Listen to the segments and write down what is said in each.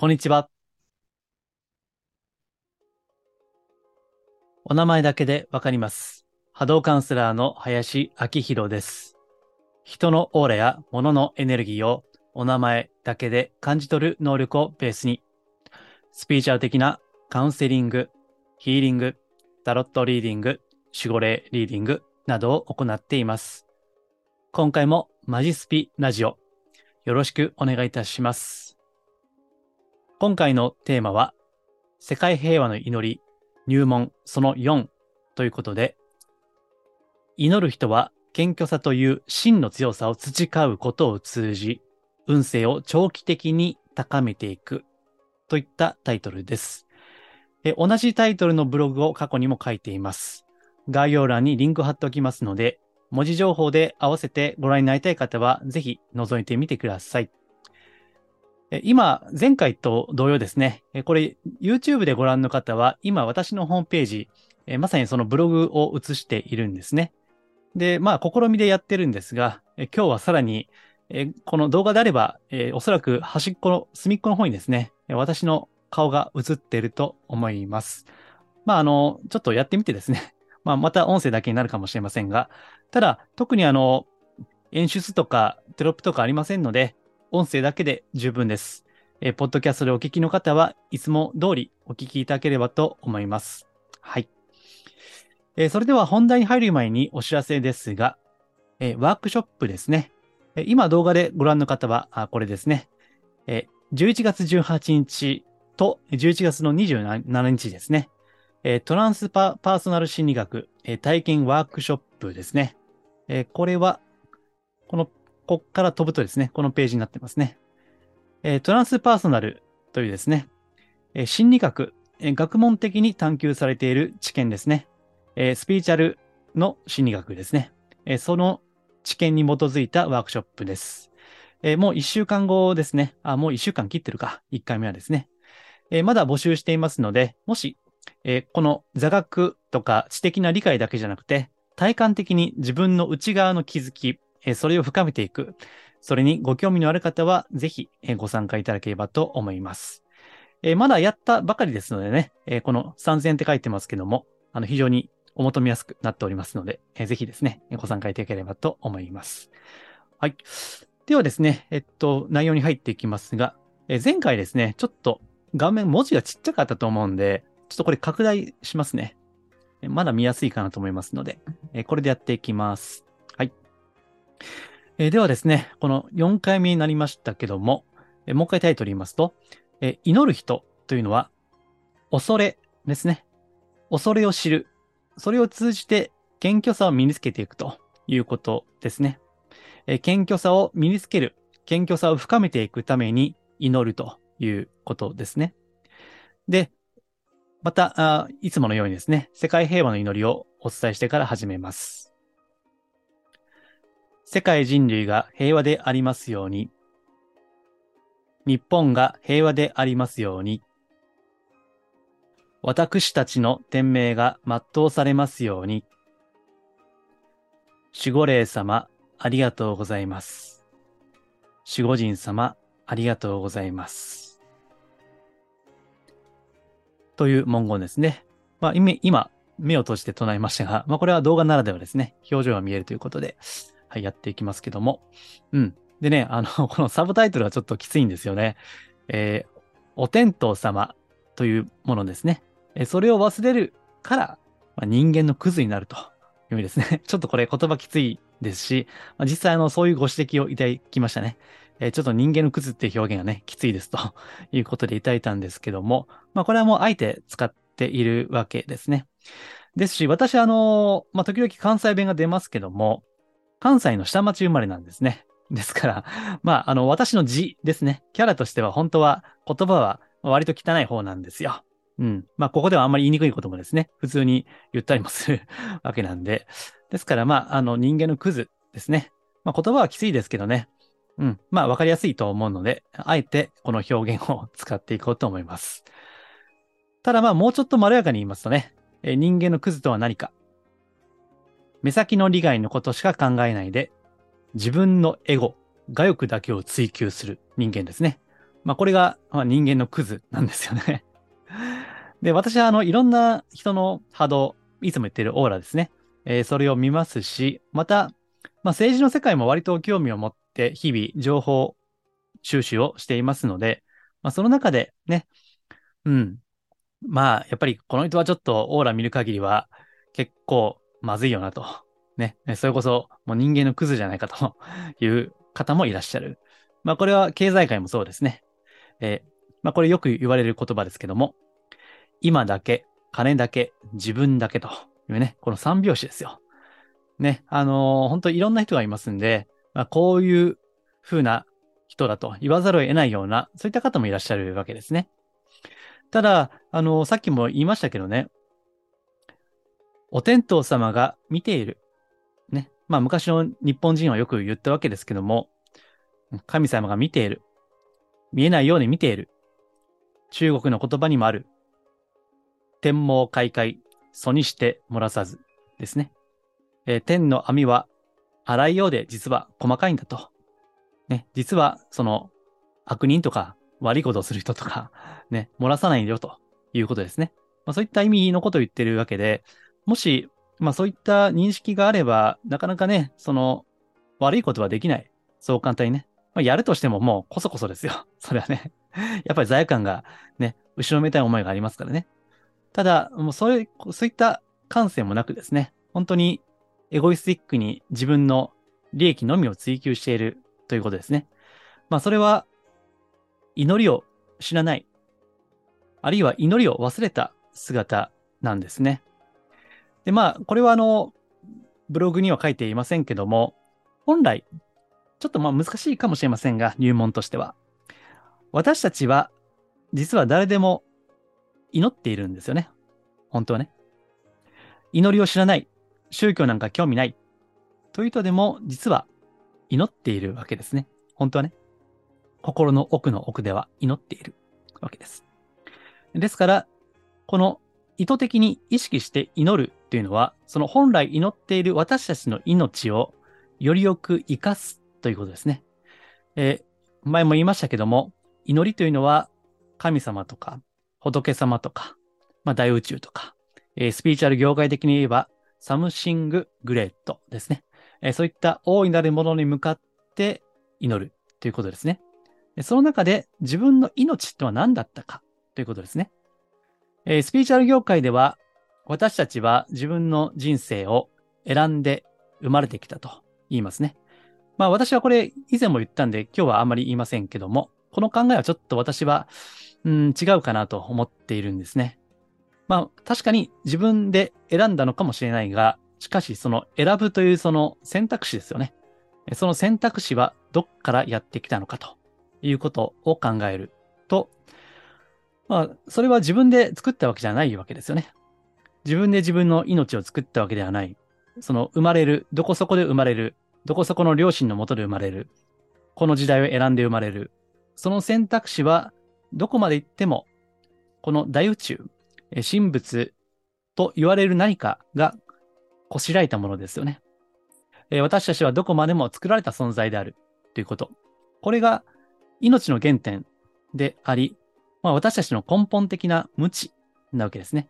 こんにちは。お名前だけでわかります。波動カウンセラーの林明宏です。人のオーラや物のエネルギーをお名前だけで感じ取る能力をベースに、スピーチャル的なカウンセリング、ヒーリング、タロットリーディング、守護霊リーディングなどを行っています。今回もマジスピラジオ、よろしくお願いいたします。今回のテーマは、世界平和の祈り、入門その4ということで、祈る人は謙虚さという真の強さを培うことを通じ、運勢を長期的に高めていくといったタイトルです。え同じタイトルのブログを過去にも書いています。概要欄にリンク貼っておきますので、文字情報で合わせてご覧になりたい方は、ぜひ覗いてみてください。今、前回と同様ですね、これ YouTube でご覧の方は、今私のホームページ、まさにそのブログを映しているんですね。で、まあ、試みでやってるんですが、今日はさらに、この動画であれば、おそらく端っこの、隅っこの方にですね、私の顔が映っていると思います。まあ、あの、ちょっとやってみてですね、まあ、また音声だけになるかもしれませんが、ただ、特にあの、演出とかテロップとかありませんので、音声だけで十分です。えーポッドキャストでお聞きの方はいつも通りお聞きいただければと思います。はい。えーそれでは本題に入る前にお知らせですが、えーワークショップですね。えー今動画でご覧の方は、あこれですね。えー11月18日と11月の27日ですね。えートランスパパーソナル心理学、えー体験ワークショップですね。えーこれは、この、こっから飛ぶとですね、このページになってますね。えトランスパーソナルというですね、え心理学、え学問的に探求されている知見ですね。えスピーチャルの心理学ですね。えその知見に基づいたワークショップです。えもう一週間後ですね。あ、もう一週間切ってるか。一回目はですね。えまだ募集していますので、もし、えこの座学とか知的な理解だけじゃなくて、体感的に自分の内側の気づき、えそれを深めていく。それにご興味のある方は、ぜひえご参加いただければと思います。えまだやったばかりですのでね、えこの3000って書いてますけども、あの、非常にお求めやすくなっておりますので、えーぜひですね、ご参加いただければと思います。はい。ではですね、えっと、内容に入っていきますが、え前回ですね、ちょっと画面、文字がちっちゃかったと思うんで、ちょっとこれ拡大しますね。まだ見やすいかなと思いますので、えこれでやっていきます。えーではですね、この4回目になりましたけども、えーもう一回タイトル言いますと、えー祈る人というのは、恐れですね。恐れを知る。それを通じて謙虚さを身につけていくということですね。え謙虚さを身につける。謙虚さを深めていくために祈るということですね。で、また、いつものようにですね、世界平和の祈りをお伝えしてから始めます。世界人類が平和でありますように。日本が平和でありますように。私たちの天命が全うされますように。守護霊様、ありがとうございます。守護神様、ありがとうございます。という文言ですね。まあ、今、目を閉じて唱えましたが、まあ、これは動画ならではですね。表情が見えるということで、はい、やっていきますけども。うん。でね、あの、このサブタイトルはちょっときついんですよね。えーお天道様というものですね。えーそれを忘れるから、まあ、人間のクズになるという意味ですね。ちょっとこれ言葉きついですし、まあ、実際あの、そういうご指摘をいただきましたね。えーちょっと人間のクズっていう表現がね、きついですと いうことでいただいたんですけども、まあこれはもうあえて使っているわけですね。ですし、私はあの、まあ時々関西弁が出ますけども、関西の下町生まれなんですね。ですから、まああの、私の字ですね。キャラとしては本当は言葉は割と汚い方なんですよ。うん。まあここではあんまり言いにくいこともですね、普通に言ったりもする わけなんで。ですからまあ、あの人間のクズですね。まあ言葉はきついですけどね。うん。まあ、わかりやすいと思うので、あえてこの表現を使っていこうと思います。ただまあ、もうちょっとまろやかに言いますとね、えー人間のクズとは何か。目先の利害のことしか考えないで、自分のエゴ、我欲だけを追求する人間ですね。まあ、これが、まあ、人間のクズなんですよね。で、私は、あの、いろんな人の波動、いつも言ってるオーラですね。えー、それを見ますし、また、まあ、政治の世界も割と興味を持って、日々、情報収集をしていますので、まあ、その中でね、うん。まあ、やっぱりこの人はちょっとオーラ見る限りは結構まずいよなと。ね。それこそもう人間のクズじゃないかと いう方もいらっしゃる。まあこれは経済界もそうですね。えー、まあこれよく言われる言葉ですけども、今だけ、金だけ、自分だけというね、この三拍子ですよ。ね。あのー、本当いろんな人がいますんで、まあこういう風な人だと言わざるを得ないような、そういった方もいらっしゃるわけですね。ただ、あのー、さっきも言いましたけどね、お天道様が見ている。ね。まあ昔の日本人はよく言ったわけですけども、神様が見ている。見えないように見ている。中国の言葉にもある。天網開会、祖にして漏らさずですね。えー、天の網は荒いようで実は細かいんだと。ね。実はその悪人とか悪いことをする人とか、ね、漏らさないよということですね。まあ、そういった意味のことを言ってるわけで、もし、まあそういった認識があれば、なかなかね、その悪いことはできない。そう簡単にね。まあ、やるとしてももうこそこそですよ。それはね。やっぱり罪悪感がね、後ろめたい思いがありますからね。ただ、もうそういう、そういった感性もなくですね、本当にエゴイスティックに自分の利益のみを追求しているということですね。まあそれは、祈りを知らない、あるいは祈りを忘れた姿なんですね。で、まあ、これはあの、ブログには書いていませんけども、本来、ちょっとまあ難しいかもしれませんが、入門としては。私たちは、実は誰でも祈っているんですよね。本当はね。祈りを知らない。宗教なんか興味ない。という人でも、実は祈っているわけですね。本当はね。心の奥の奥では祈っているわけです。ですから、この意図的に意識して祈るっていうのは、その本来祈っている私たちの命をよりよく生かすということですね。えー、前も言いましたけども、祈りというのは神様とか仏様とか、まあ、大宇宙とか、えー、スピリチュアル業界的に言えばサムシンググレートですね。えー、そういった大いなるものに向かって祈るということですね。その中で自分の命とは何だったかということですね。えー、スピリチュアル業界では、私たちは自分の人生を選んで生まれてきたと言いますね。まあ私はこれ以前も言ったんで今日はあんまり言いませんけども、この考えはちょっと私は、うん、違うかなと思っているんですね。まあ確かに自分で選んだのかもしれないが、しかしその選ぶというその選択肢ですよね。その選択肢はどっからやってきたのかということを考えると、まあ、それは自分で作ったわけじゃないわけですよね。自分で自分の命を作ったわけではない。その生まれる、どこそこで生まれる、どこそこの両親のもとで生まれる、この時代を選んで生まれる。その選択肢はどこまで行っても、この大宇宙、神仏と言われる何かがこしらえたものですよね。私たちはどこまでも作られた存在であるということ。これが命の原点であり、まあ、私たちの根本的な無知なわけですね。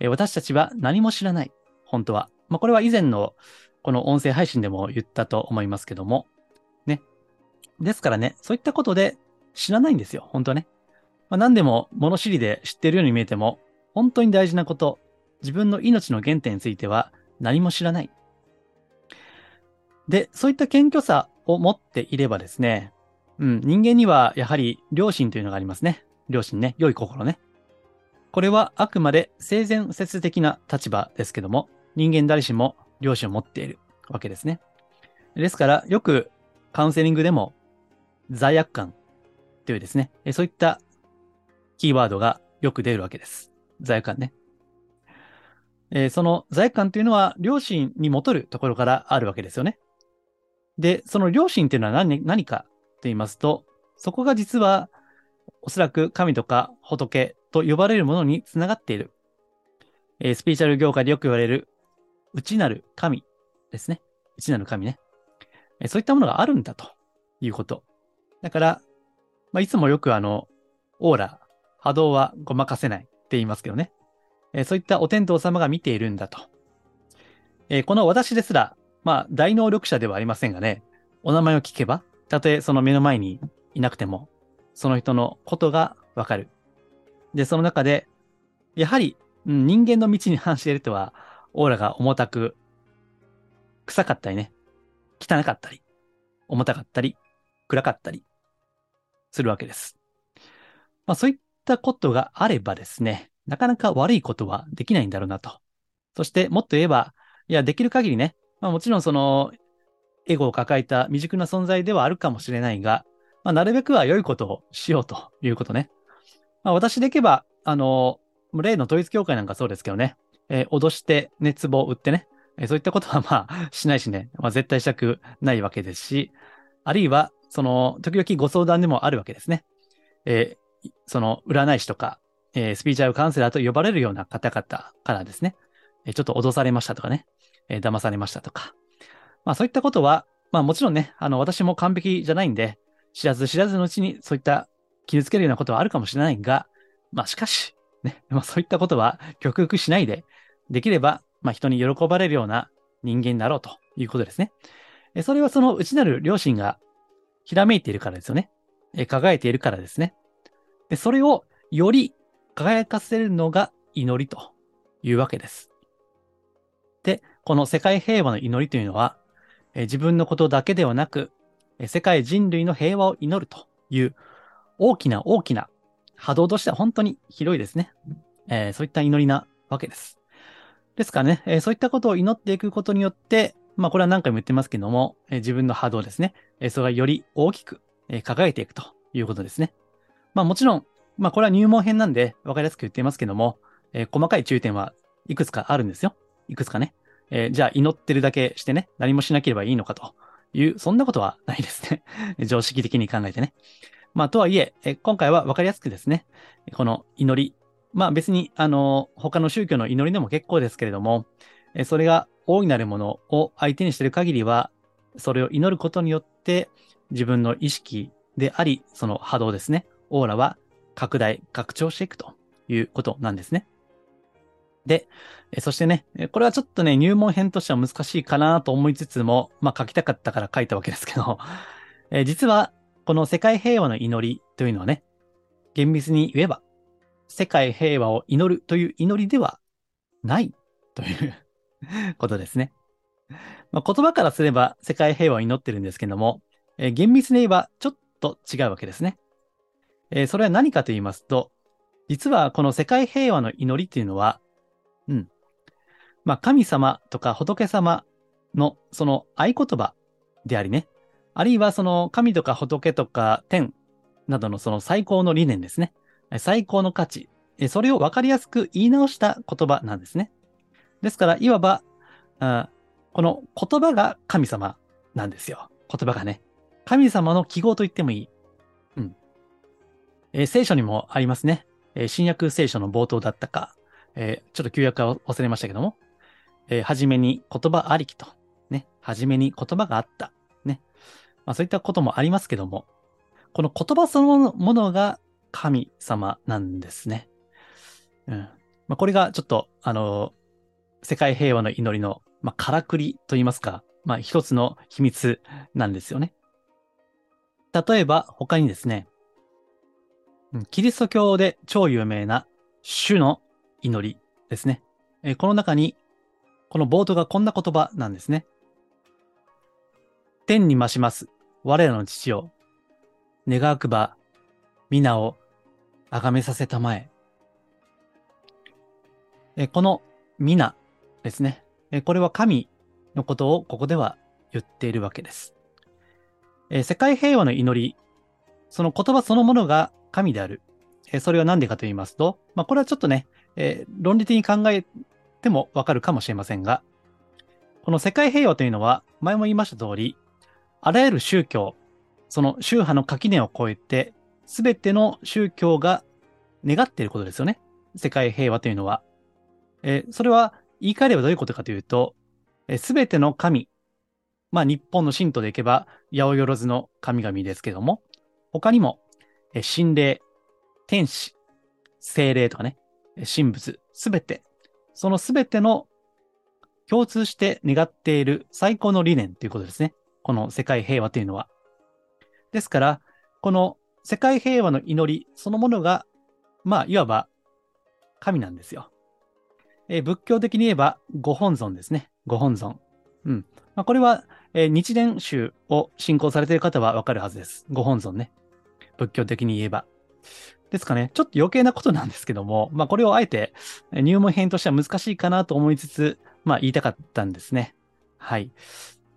え私たちは何も知らない。本当は。まあ、これは以前のこの音声配信でも言ったと思いますけども。ね。ですからね、そういったことで知らないんですよ。本当はね。まあ、何でも物知りで知ってるように見えても、本当に大事なこと、自分の命の原点については何も知らない。で、そういった謙虚さを持っていればですね、うん、人間にはやはり良心というのがありますね。良心ね、良い心ね。これはあくまで性善説的な立場ですけども、人間誰しも良心を持っているわけですね。ですから、よくカウンセリングでも罪悪感というですね、そういったキーワードがよく出るわけです。罪悪感ね。えその罪悪感というのは良心に戻るところからあるわけですよね。で、その良心というのは何何かと言いますと、そこが実はおそらく神とか仏と呼ばれるものにつながっている。えー、スピーチャル業界でよく言われる内なる神ですね。内なる神ね。えー、そういったものがあるんだということ。だから、まあ、いつもよくあの、オーラ、波動はごまかせないって言いますけどね。えー、そういったお天道様が見ているんだと。えー、この私ですら、まあ、大能力者ではありませんがね、お名前を聞けば、たとえその目の前にいなくても、その人のことがわかる。で、その中で、やはり、うん、人間の道に反しているとは、オーラが重たく、臭かったりね、汚かったり、重たかったり、暗かったり、するわけです。まあそういったことがあればですね、なかなか悪いことはできないんだろうなと。そしてもっと言えば、いや、できる限りね、まあもちろんその、エゴを抱えた未熟な存在ではあるかもしれないが、まあなるべくは良いことをしようということね。まあ私でいけば、あの、例の統一教会なんかそうですけどね、えー、脅して熱望を売ってね、えー、そういったことはまあしないしね、まあ絶対したくないわけですし、あるいは、その、時々ご相談でもあるわけですね。えー、その、占い師とか、えー、スピーチャルカウンセラーと呼ばれるような方々からですね、えー、ちょっと脅されましたとかね、えー、騙されましたとか。まあそういったことは、まあもちろんね、あの、私も完璧じゃないんで、知らず知らずのうちにそういった傷つけるようなことはあるかもしれないが、まあしかし、ね、まあそういったことは極力しないで、できれば、まあ人に喜ばれるような人間になろうということですね。それはその内なる良心がひらめいているからですよね。輝いているからですね。で、それをより輝かせるのが祈りというわけです。で、この世界平和の祈りというのは、自分のことだけではなく、世界人類の平和を祈るという大きな大きな波動としては本当に広いですね。えー、そういった祈りなわけです。ですからね、えー、そういったことを祈っていくことによって、まあこれは何回も言ってますけども、えー、自分の波動ですね、え、それがより大きく、えー、輝いていくということですね。まあもちろん、まあこれは入門編なんで分かりやすく言っていますけども、え、細かい注意点はいくつかあるんですよ。いくつかね。え、じゃあ祈ってるだけしてね、何もしなければいいのかという、そんなことはないですね。常識的に考えてね。まあとはいえ、え今回は分かりやすくですね、この祈り、まあ別に、あの、他の宗教の祈りでも結構ですけれども、えそれが大いなるものを相手にしている限りは、それを祈ることによって自分の意識であり、その波動ですね、オーラは拡大、拡張していくということなんですね。で、そしてね、これはちょっとね、入門編としては難しいかなと思いつつも、まあ書きたかったから書いたわけですけど、え実はこの世界平和の祈りというのはね、厳密に言えば、世界平和を祈るという祈りではないという ことですね。まあ、言葉からすれば世界平和を祈ってるんですけども、えー、厳密に言えばちょっと違うわけですね。えー、それは何かと言いますと、実はこの世界平和の祈りっていうのは、うん。まあ、神様とか仏様のその合言葉でありね、あるいはその神とか仏とか天などのその最高の理念ですね。最高の価値。それを分かりやすく言い直した言葉なんですね。ですから、いわば、この言葉が神様なんですよ。言葉がね。神様の記号と言ってもいい。うん。えー、聖書にもありますね。えー、新約聖書の冒頭だったか、えー、ちょっと旧約は忘れましたけども、えー、はじめに言葉ありきと。ね。はじめに言葉があった。まあそういったこともありますけども、この言葉そのものが神様なんですね。うん。まあこれがちょっと、あの世界平和の祈りの、まあ、からくりと言いますか、まあ、一つの秘密なんですよね。例えば、他にですね、キリスト教で超有名な主の祈りですね。えこの中に、この冒頭がこんな言葉なんですね。天に増します、我らの父を、願わくば、皆を崇めさせたまえ。えこの皆ですね。えこれは神のことをここでは言っているわけです。え世界平和の祈り、その言葉そのものが神である。えそれは何でかと言いますと、まあ、これはちょっとね、え、論理的に考えてもわかるかもしれませんが、この世界平和というのは、前も言いました通り、あらゆる宗教、その宗派の垣根を越えて、すべての宗教が願っていることですよね。世界平和というのは。えー、それは言い換えればどういうことかというと、すべての神、まあ日本の神道でいけば、八百万の神々ですけども、他にも、え心霊、天使、精霊とかね、神仏、すべて、そのすべての共通して願っている最高の理念ということですね。この世界平和というのは。ですから、この世界平和の祈りそのものが、まあ、いわば神なんですよ。えー、仏教的に言えば、ご本尊ですね。ご本尊。うん。まあ、これは、えー、日蓮宗を信仰されている方はわかるはずです。ご本尊ね。仏教的に言えば。ですかね。ちょっと余計なことなんですけども、まあこれをあえて入門編としては難しいかなと思いつつ、まあ言いたかったんですね。はい。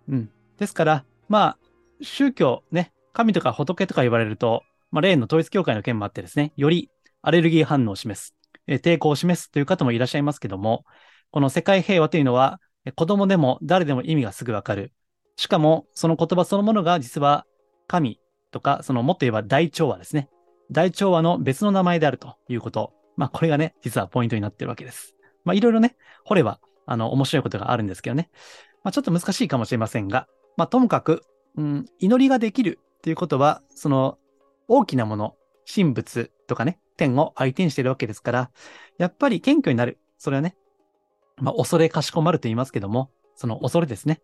うん。ですから、まあ、宗教ね、神とか仏とか言われると、まあ例の統一教会の件もあってですね、よりアレルギー反応を示す、え抵抗を示すという方もいらっしゃいますけども、この世界平和というのは、子供でも誰でも意味がすぐわかる。しかも、その言葉そのものが実は神とか、そのもっと言えば大調和ですね。大調和の別の名前であるということ。まあ、これがね、実はポイントになってるわけです。まあ、いろいろね、掘れば、あの、面白いことがあるんですけどね。まあ、ちょっと難しいかもしれませんが、まあ、ともかく、うん、祈りができるということは、その、大きなもの、神仏とかね、天を相手にしているわけですから、やっぱり謙虚になる。それはね、まあ、恐れかしこまると言いますけども、その恐れですね。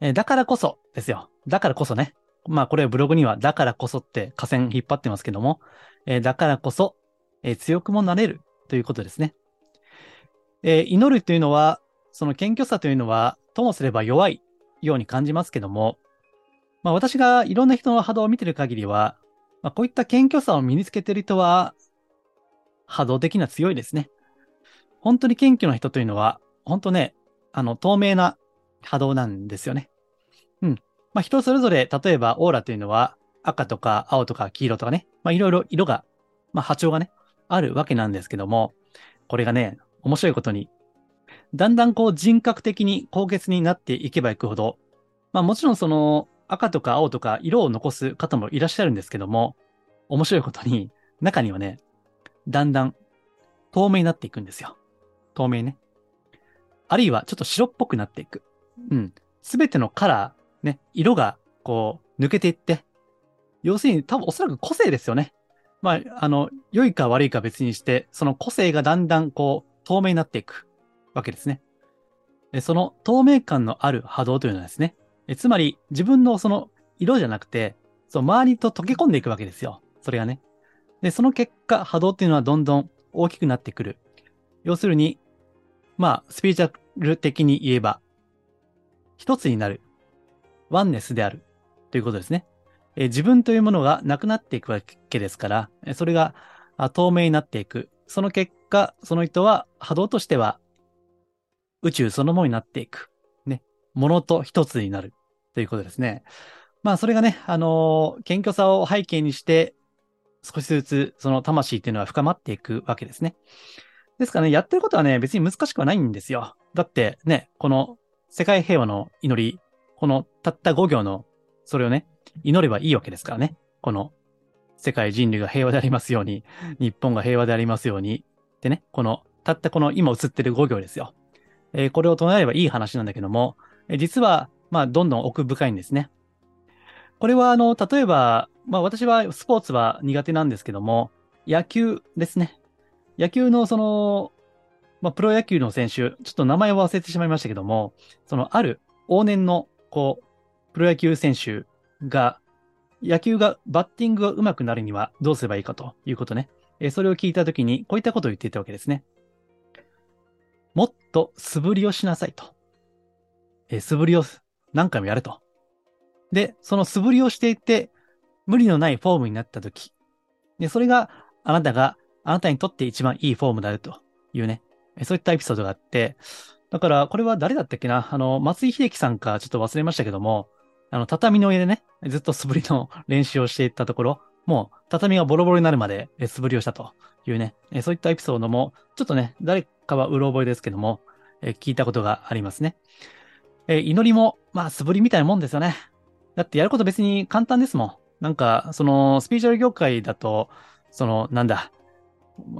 え、だからこそですよ。だからこそね。まあこれブログにはだからこそって下線引っ張ってますけども、え、だからこそ、え、強くもなれるということですね。え、祈るというのは、その謙虚さというのは、ともすれば弱いように感じますけども、まあ私がいろんな人の波動を見てる限りは、まあこういった謙虚さを身につけてる人は、波動的な強いですね。本当に謙虚な人というのは、本当ね、あの、透明な波動なんですよね。うん。まあ、人それぞれ、例えばオーラというのは赤とか青とか黄色とかね、まあ、いろいろ色が、まあ、波長がね、あるわけなんですけども、これがね、面白いことに、だんだんこう人格的に高潔になっていけばいくほど、まあもちろんその赤とか青とか色を残す方もいらっしゃるんですけども、面白いことに、中にはね、だんだん透明になっていくんですよ。透明ね。あるいはちょっと白っぽくなっていく。うん。すべてのカラー、ね、色がこう抜けていって、要するに多分おそらく個性ですよね。まあ、あの、良いか悪いか別にして、その個性がだんだんこう透明になっていくわけですね。その透明感のある波動というのはですね、つまり自分のその色じゃなくて、その周りと溶け込んでいくわけですよ。それがね。で、その結果、波動っていうのはどんどん大きくなってくる。要するに、まあ、スピリチュアル的に言えば、一つになる。ワンネスである。ということですね。え自分というものがなくなっていくわけですから、それが透明になっていく。その結果、その人は波動としては宇宙そのものになっていく。ね。ものと一つになる。ということですね。まあ、それがね、あのー、謙虚さを背景にして、少しずつその魂っていうのは深まっていくわけですね。ですからね、やってることはね、別に難しくはないんですよ。だってね、この世界平和の祈り、このたった5行の、それをね、祈ればいいわけですからね。この世界人類が平和でありますように、日本が平和でありますように。でね、この、たったこの今映ってる5行ですよ。えー、これを唱えればいい話なんだけども、えー、実は、まあ、どんどん奥深いんですね。これは、あの、例えば、まあ、私はスポーツは苦手なんですけども、野球ですね。野球のその、まあ、プロ野球の選手、ちょっと名前を忘れてしまいましたけども、そのある往年の、こう、プロ野球選手が、野球が、バッティングが上手くなるにはどうすればいいかということね。えそれを聞いたときに、こういったことを言っていたわけですね。もっと素振りをしなさいと。え素振りを何回もやると。で、その素振りをしていって、無理のないフォームになったとき、で、それがあなたがあなたにとって一番いいフォームであるというね、そういったエピソードがあって、だから、これは誰だったっけな？あの、松井秀喜さんかちょっと忘れましたけども、あの、畳の上でね、ずっと素振りの練習をしていったところ、もう、畳がボロボロになるまで素振りをしたというね、そういったエピソードも、ちょっとね、誰かはうろ覚えですけども、聞いたことがありますね。え祈りも、まあ、素振りみたいなもんですよね。だってやること別に簡単ですもん。なんか、その、スピーチャル業界だと、その、なんだ、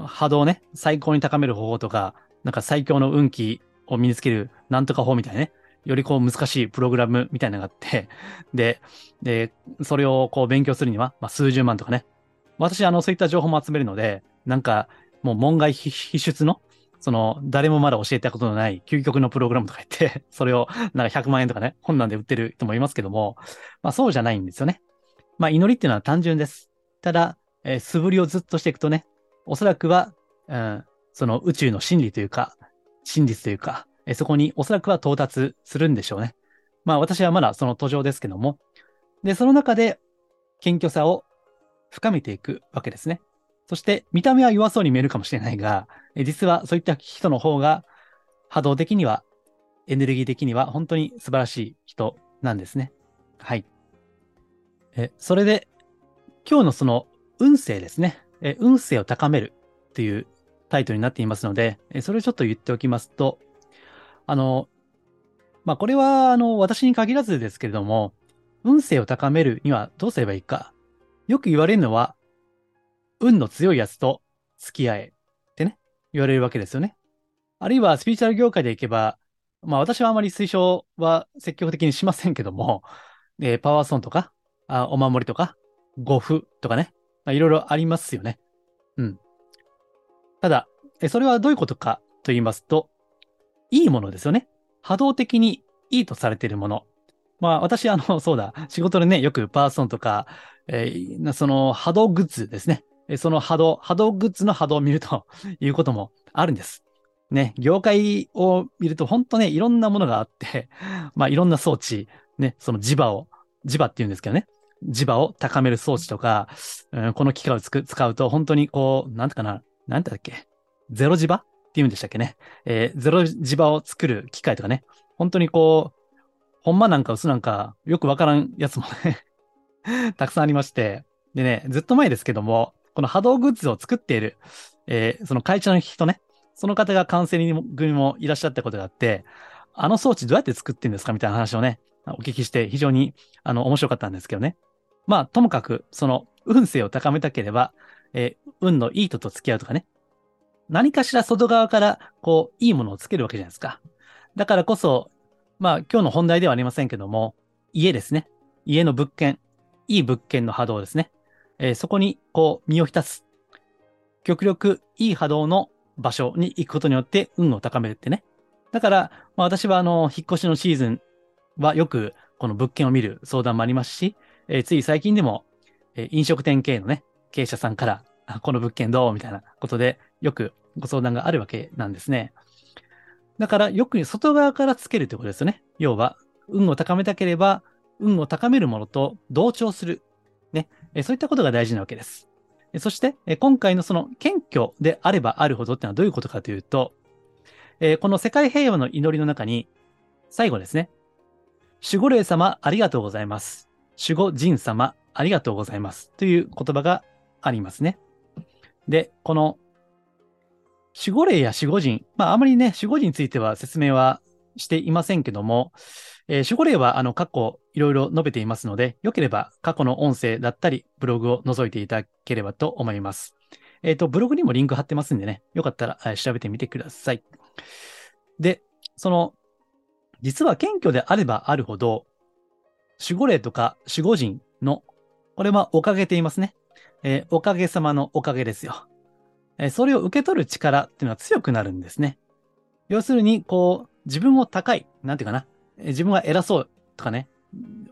波動をね、最高に高める方法とか、なんか最強の運気を身につけるなんとか法みたいなね、よりこう難しいプログラムみたいなのがあって、で、で、それをこう勉強するには、まあ、数十万とかね、私、あの、そういった情報も集めるので、なんか、もう門外必出の、その、誰もまだ教えたことのない究極のプログラムとか言って、それをなんか100万円とかね、本なんで売ってる人もいますけども、まあそうじゃないんですよね。まあ祈りっていうのは単純です。ただ、えー、素振りをずっとしていくとね、おそらくは、うん、その宇宙の真理というか、真実というか、え、そこにおそらくは到達するんでしょうね。まあ私はまだその途上ですけども、で、その中で謙虚さを深めていくわけですね。そして見た目は弱そうに見えるかもしれないが、実はそういった人の方が波動的には、エネルギー的には本当に素晴らしい人なんですね。はい。えそれで、今日のその運勢ですね。え運勢を高めるっていうタイトルになっていますので、それをちょっと言っておきますと、あの、まあ、これは、あの、私に限らずですけれども、運勢を高めるにはどうすればいいか。よく言われるのは、運の強いやつと付き合えってね、言われるわけですよね。あるいはスピーチャル業界でいけば、まあ私はあまり推奨は積極的にしませんけども、えー、パワーソンとか、あお守りとか、護符とかね、まあ、いろいろありますよね。うん。ただ、それはどういうことかと言いますと、いいものですよね。波動的にいいとされているもの。まあ私、あの、そうだ、仕事でね、よくパーソンとか、えー、その波動グッズですね。その波動、波動グッズの波動を見ると いうこともあるんです。ね、業界を見ると本当ね、いろんなものがあって、まあいろんな装置、ね、その磁場を、磁場って言うんですけどね、磁場を高める装置とか、うん、この機械を使うと本当にこう、なんてかな、なんてだっけ、ゼロ磁場？って言うんでしたっけね。えー、ゼロ磁場を作る機械とかね、本当にこう、ほんまなんか薄なんかよくわからんやつもね たくさんありまして、でね、ずっと前ですけども、この波動グッズを作っている、えー、その会社の人ね、その方がカウンセリング組もいらっしゃったことがあって、あの装置どうやって作ってんですかみたいな話をね、お聞きして非常にあの面白かったんですけどね。まあ、ともかく、その運勢を高めたければ、えー、運のいい人と付き合うとかね。何かしら外側から、こう、いいものをつけるわけじゃないですか。だからこそ、まあ、今日の本題ではありませんけども、家ですね。家の物件、いい物件の波動ですね。えー、そこにこう身を浸す。極力いい波動の場所に行くことによって運を高めるってね。だから、まあ、私はあの、引っ越しのシーズンはよくこの物件を見る相談もありますし、えー、つい最近でも、えー、飲食店系のね、経営者さんから、この物件どう？みたいなことでよくご相談があるわけなんですね。だからよく外側からつけるということですよね。要は、運を高めたければ、運を高めるものと同調する。ね。そういったことが大事なわけです。そして、今回のその謙虚であればあるほどってのはどういうことかというと、この世界平和の祈りの中に、最後ですね。守護霊様ありがとうございます。守護神様ありがとうございます。という言葉がありますね。で、この守護霊や守護神、まああまりね、守護神については説明はしていませんけども、えー、守護霊はあの過去いろいろ述べていますので、よければ過去の音声だったり、ブログを覗いていただければと思います。えっ、ー、と、ブログにもリンク貼ってますんでね、よかったら、えー、調べてみてください。で、その、実は謙虚であればあるほど、守護霊とか守護神の、これはおかげと言いますね。えー、おかげさまのおかげですよ。え、それを受け取る力っていうのは強くなるんですね。要するに、こう、自分を高い、なんていうかな、自分は偉そうとかね、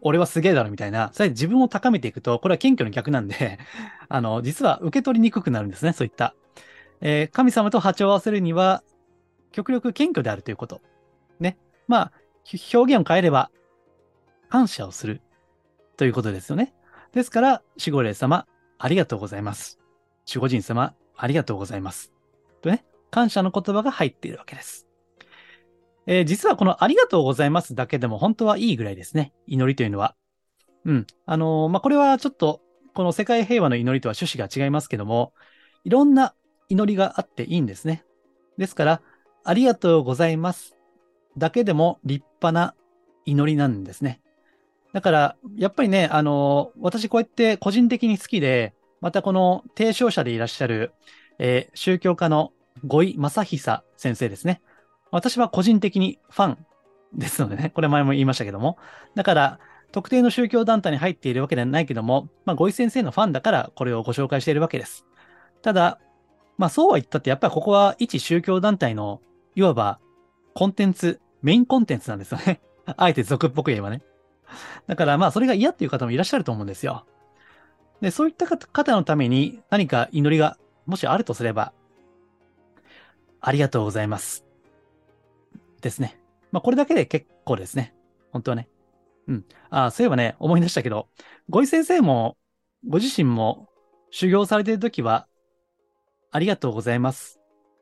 俺はすげえだろみたいな、それ自分を高めていくと、これは謙虚の逆なんで あの、実は受け取りにくくなるんですね、そういった。えー、神様と波長を合わせるには、極力謙虚であるということ。ね。まあ、表現を変えれば、感謝をするということですよね。ですから、守護霊様、ありがとうございます。守護神様、ありがとうございます。とね、感謝の言葉が入っているわけです。えー、実はこのありがとうございますだけでも本当はいいぐらいですね。祈りというのは。うん。あのー、まあ、これはちょっと、この世界平和の祈りとは趣旨が違いますけども、いろんな祈りがあっていいんですね。ですから、ありがとうございますだけでも立派な祈りなんですね。だから、やっぱりね、あのー、私こうやって個人的に好きで、またこの提唱者でいらっしゃる、えー、宗教家の五井正久先生ですね。私は個人的にファンですのでね、これ前も言いましたけども。だから、特定の宗教団体に入っているわけではないけども、まあ、ごい先生のファンだからこれをご紹介しているわけです。ただ、まあ、そうは言ったって、やっぱりここは一宗教団体の、いわばコンテンツ、メインコンテンツなんですよね。あえて俗っぽく言えばね。だからまあ、それが嫌っていう方もいらっしゃると思うんですよ。で、そういった方のために何か祈りがもしあるとすれば、ありがとうございます。ですね。まあ、これだけで結構ですね。本当はね。うん。ああ、そういえばね、思い出したけど、ごい先生も、ご自身も修行されているときは、ありがとうございます。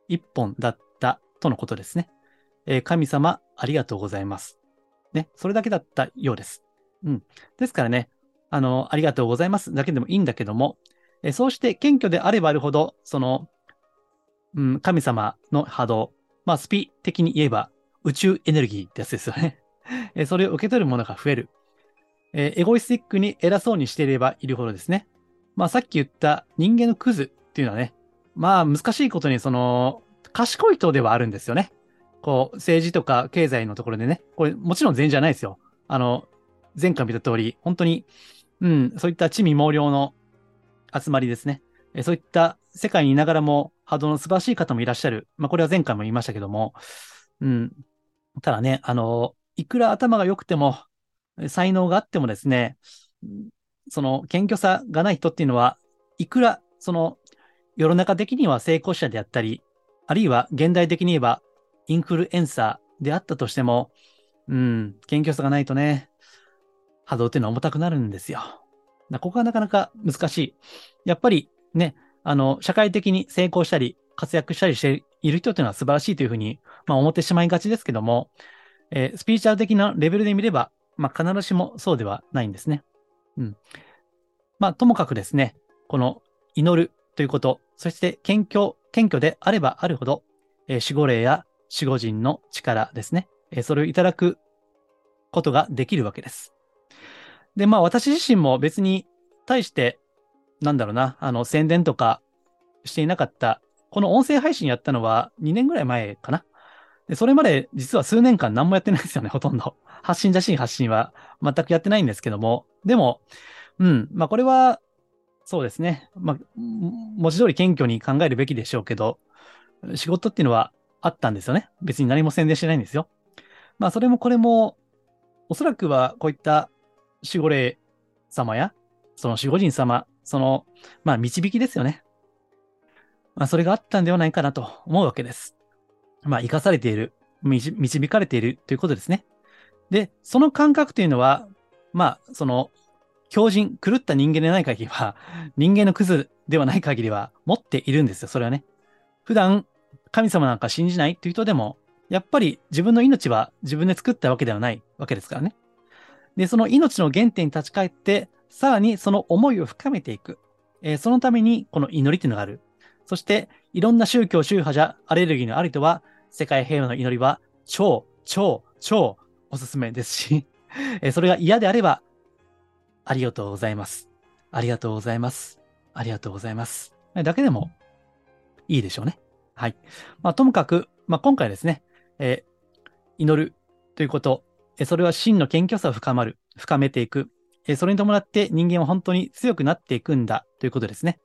一本だったとのことですね。えー、神様、ありがとうございます。ね、それだけだったようです。うん。ですからね、あの、ありがとうございますだけでもいいんだけども、え、そうして謙虚であればあるほど、その、うん、神様の波動、まあ、スピ的に言えば、宇宙エネルギーってやつですよね。えそれを受け取るものが増える。えエゴイスティックに偉そうにしていればいるほどですね。まあさっき言った人間のクズっていうのはね、まあ難しいことにその、賢い人ではあるんですよね。こう、政治とか経済のところでね、これもちろん全員じゃないですよ。あの、前回見た通り、本当に、うん、そういった地味猛量の集まりですね。えそういった世界にいながらも波動の素晴らしい方もいらっしゃる。まあこれは前回も言いましたけども、うん。ただね、あの、いくら頭が良くても、才能があってもですね、その謙虚さがない人っていうのは、いくら、その、世の中的には成功者であったり、あるいは現代的に言えばインフルエンサーであったとしても、うん、謙虚さがないとね、波動っていうのは重たくなるんですよ。ここはなかなか難しい。やっぱりね、あの、社会的に成功したり、活躍したりしている人っていうのは素晴らしいというふうに、まあ思ってしまいがちですけども、えー、スピーチャー的なレベルで見れば、まあ必ずしもそうではないんですね。うん。まあともかくですね、この祈るということ、そして謙虚、謙虚であればあるほど、えー、守護霊や守護人の力ですね、えー、それをいただくことができるわけです。で、まあ私自身も別に対して、なんだろうな、あの宣伝とかしていなかった、この音声配信やったのは2年ぐらい前かな。で、それまで実は数年間何もやってないですよね、ほとんど。発信写真発信は全くやってないんですけども。でも、うん、まあこれは、そうですね。まあ、文字通り謙虚に考えるべきでしょうけど、仕事っていうのはあったんですよね。別に何も宣伝してないんですよ。まあそれもこれも、おそらくはこういった守護霊様や、その守護神様、その、まあ導きですよね。まあそれがあったんではないかなと思うわけです。まあ、生かされている、導かれているということですね。で、その感覚というのは、まあ、その、強人、狂った人間でない限りは、人間のクズではない限りは持っているんですよ、それはね。普段、神様なんか信じないという人でも、やっぱり自分の命は自分で作ったわけではないわけですからね。で、その命の原点に立ち返って、さらにその思いを深めていく。えー、そのために、この祈りというのがある。そして、いろんな宗教、宗派じゃアレルギーのある人は、世界平和の祈りは超、超、超おすすめですし えそれが嫌であれば、ありがとうございます。ありがとうございます。ありがとうございます。だけでもいいでしょうね。はい。まあ、ともかく、まあ、今回ですね、えー、祈るということ、それは真の謙虚さを深まる、深めていく、それに伴って人間は本当に強くなっていくんだということですね。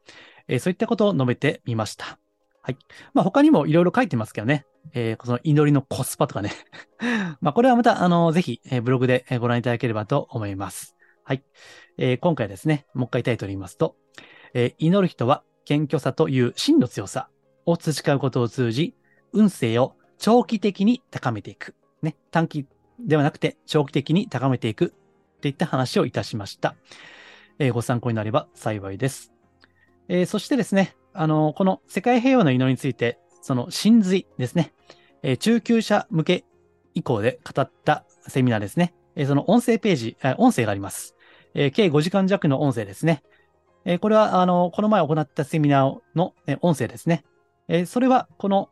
そういったことを述べてみました。はい。まあ、他にもいろいろ書いてますけどね。えー、その祈りのコスパとかね。まあ、これはまた、あの、ぜひ、ブログでご覧いただければと思います。はい。えー、今回ですね、もう一回タイトル言いますと、えー、祈る人は謙虚さという真の強さを培うことを通じ、運勢を長期的に高めていく。ね。短期ではなくて長期的に高めていく。といった話をいたしました。えー、ご参考になれば幸いです。えー、そしてですね、あの、この世界平和の祈りについて、その真髄ですね、えー、中級者向け以降で語ったセミナーですね。え、その音声ページ、音声があります。え、計5時間弱の音声ですね。え、これは、あの、この前行ったセミナーの、え、音声ですね。え、それは、この、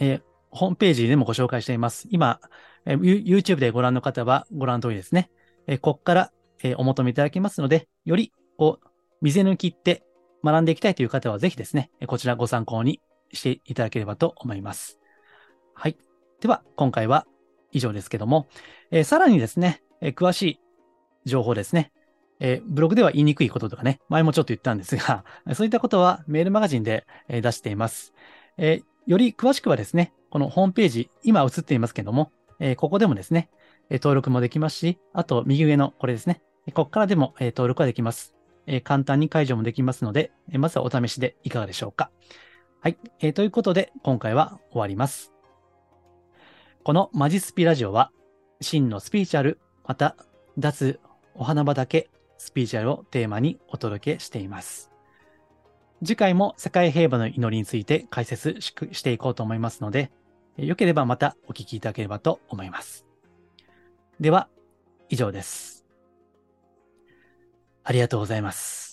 え、ホームページでもご紹介しています。今、え、YouTube でご覧の方はご覧の通りですね。え、ここから、え、お求めいただけますので、より、こう、水抜きって学んでいきたいという方はぜひですね、こちらご参考にしていただければと思います。はい。では、今回は以上ですけども、えー、さらにですね、えー、詳しい情報ですね。えー、ブログでは言いにくいこととかね、前もちょっと言ったんですが、そういったことはメールマガジンで、え、出しています、え、より詳しくはですね、このホームページ、今映っていますけども、えここでもですね、登録もできますし、あと右上のこれですね、ここからでも登録はできます。え簡単に解除もできますので、まずはお試しでいかがでしょうか。はい。え、ということで、今回は終わります。このマジスピラジオは、真のスピーチャル、また、脱お花畑スピーチャルをテーマにお届けしています。次回も世界平和の祈りについて解説していこうと思いますので、良ければまたお聞きいただければと思います。では、以上です。ありがとうございます。